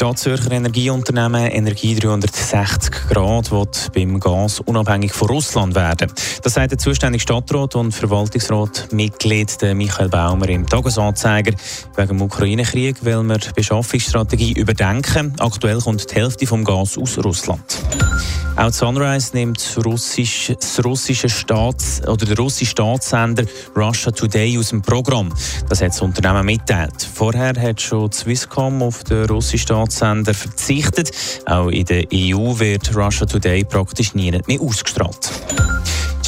Das Staatszürcher Energieunternehmen Energie 360 Grad wird beim Gas unabhängig von Russland werden. Das sagt der zuständige Stadtrat und Verwaltungsratmitglied Michael Baumer im Tagesanzeiger. Wegen dem Ukraine-Krieg will man die Beschaffungsstrategie überdenken. Aktuell kommt die Hälfte vom Gas aus Russland. Auch Sunrise nimmt Russisch, das russische Staats- oder der russische Staatssender Russia Today aus dem Programm. Das hat das Unternehmen mitteilt. Vorher hat schon Swisscom auf den russischen Staatssender verzichtet. Auch in der EU wird Russia Today praktisch nie mehr ausgestrahlt.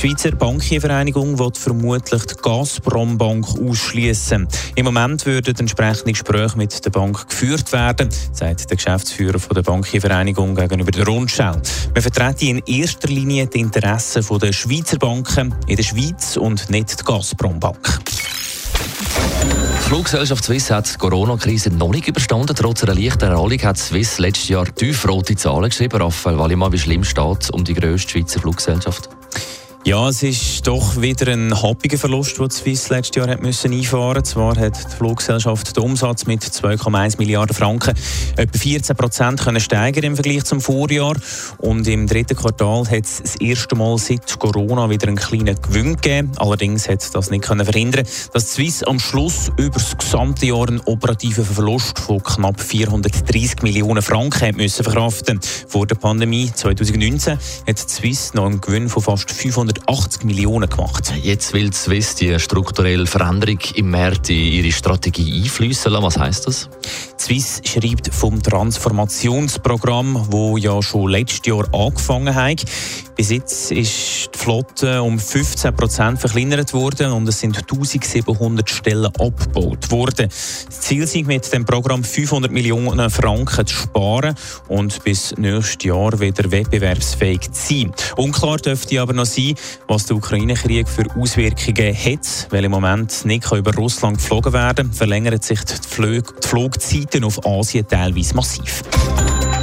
Die Schweizer Bankiervereinigung wird vermutlich die Gazprom-Bank ausschließen. Im Moment würden entsprechende Gespräche mit der Bank geführt werden, sagt der Geschäftsführer der Bankiervereinigung gegenüber der Rundschau. Wir vertreten in erster Linie die Interessen der Schweizer Banken in der Schweiz und nicht die Gazprom-Bank. Die Fluggesellschaft Swiss hat die Corona-Krise noch nicht überstanden. Trotz einer leichten Erholung hat Swiss letztes Jahr tiefrote Zahlen geschrieben. Raphael Wallimann, wie schlimm steht um die grösste Schweizer Fluggesellschaft? Ja, es ist doch wieder ein happiger Verlust, den Swiss letztes Jahr hat müssen einfahren musste. Zwar hat die Fluggesellschaft den Umsatz mit 2,1 Milliarden Franken etwa 14 Prozent können steigern im Vergleich zum Vorjahr. Und im dritten Quartal hat es das erste Mal seit Corona wieder einen kleinen Gewinn gegeben. Allerdings hat das nicht können verhindern, dass Swiss am Schluss über das gesamte Jahr einen operativen Verlust von knapp 430 Millionen Franken hat müssen verkraften. Vor der Pandemie 2019 hat die Swiss noch einen Gewinn von fast 500 180 Millionen gemacht. Jetzt will die Swiss die strukturelle Veränderung im März in ihre Strategie einfließen lassen. Was heisst das? Swiss schreibt vom Transformationsprogramm, wo ja schon letztes Jahr angefangen hat. Bis jetzt ist die Flotte um 15 Prozent verkleinert worden und es sind 1700 Stellen abgebaut worden. Das Ziel ist mit dem Programm 500 Millionen Franken zu sparen und bis nächstes Jahr wieder wettbewerbsfähig zu sein. Unklar dürfte aber noch sein, was der Ukraine-Krieg für Auswirkungen hat, weil im Moment nicht über Russland geflogen werden kann, verlängern sich die, Flug die Flugzeiten auf Asien teilweise massiv.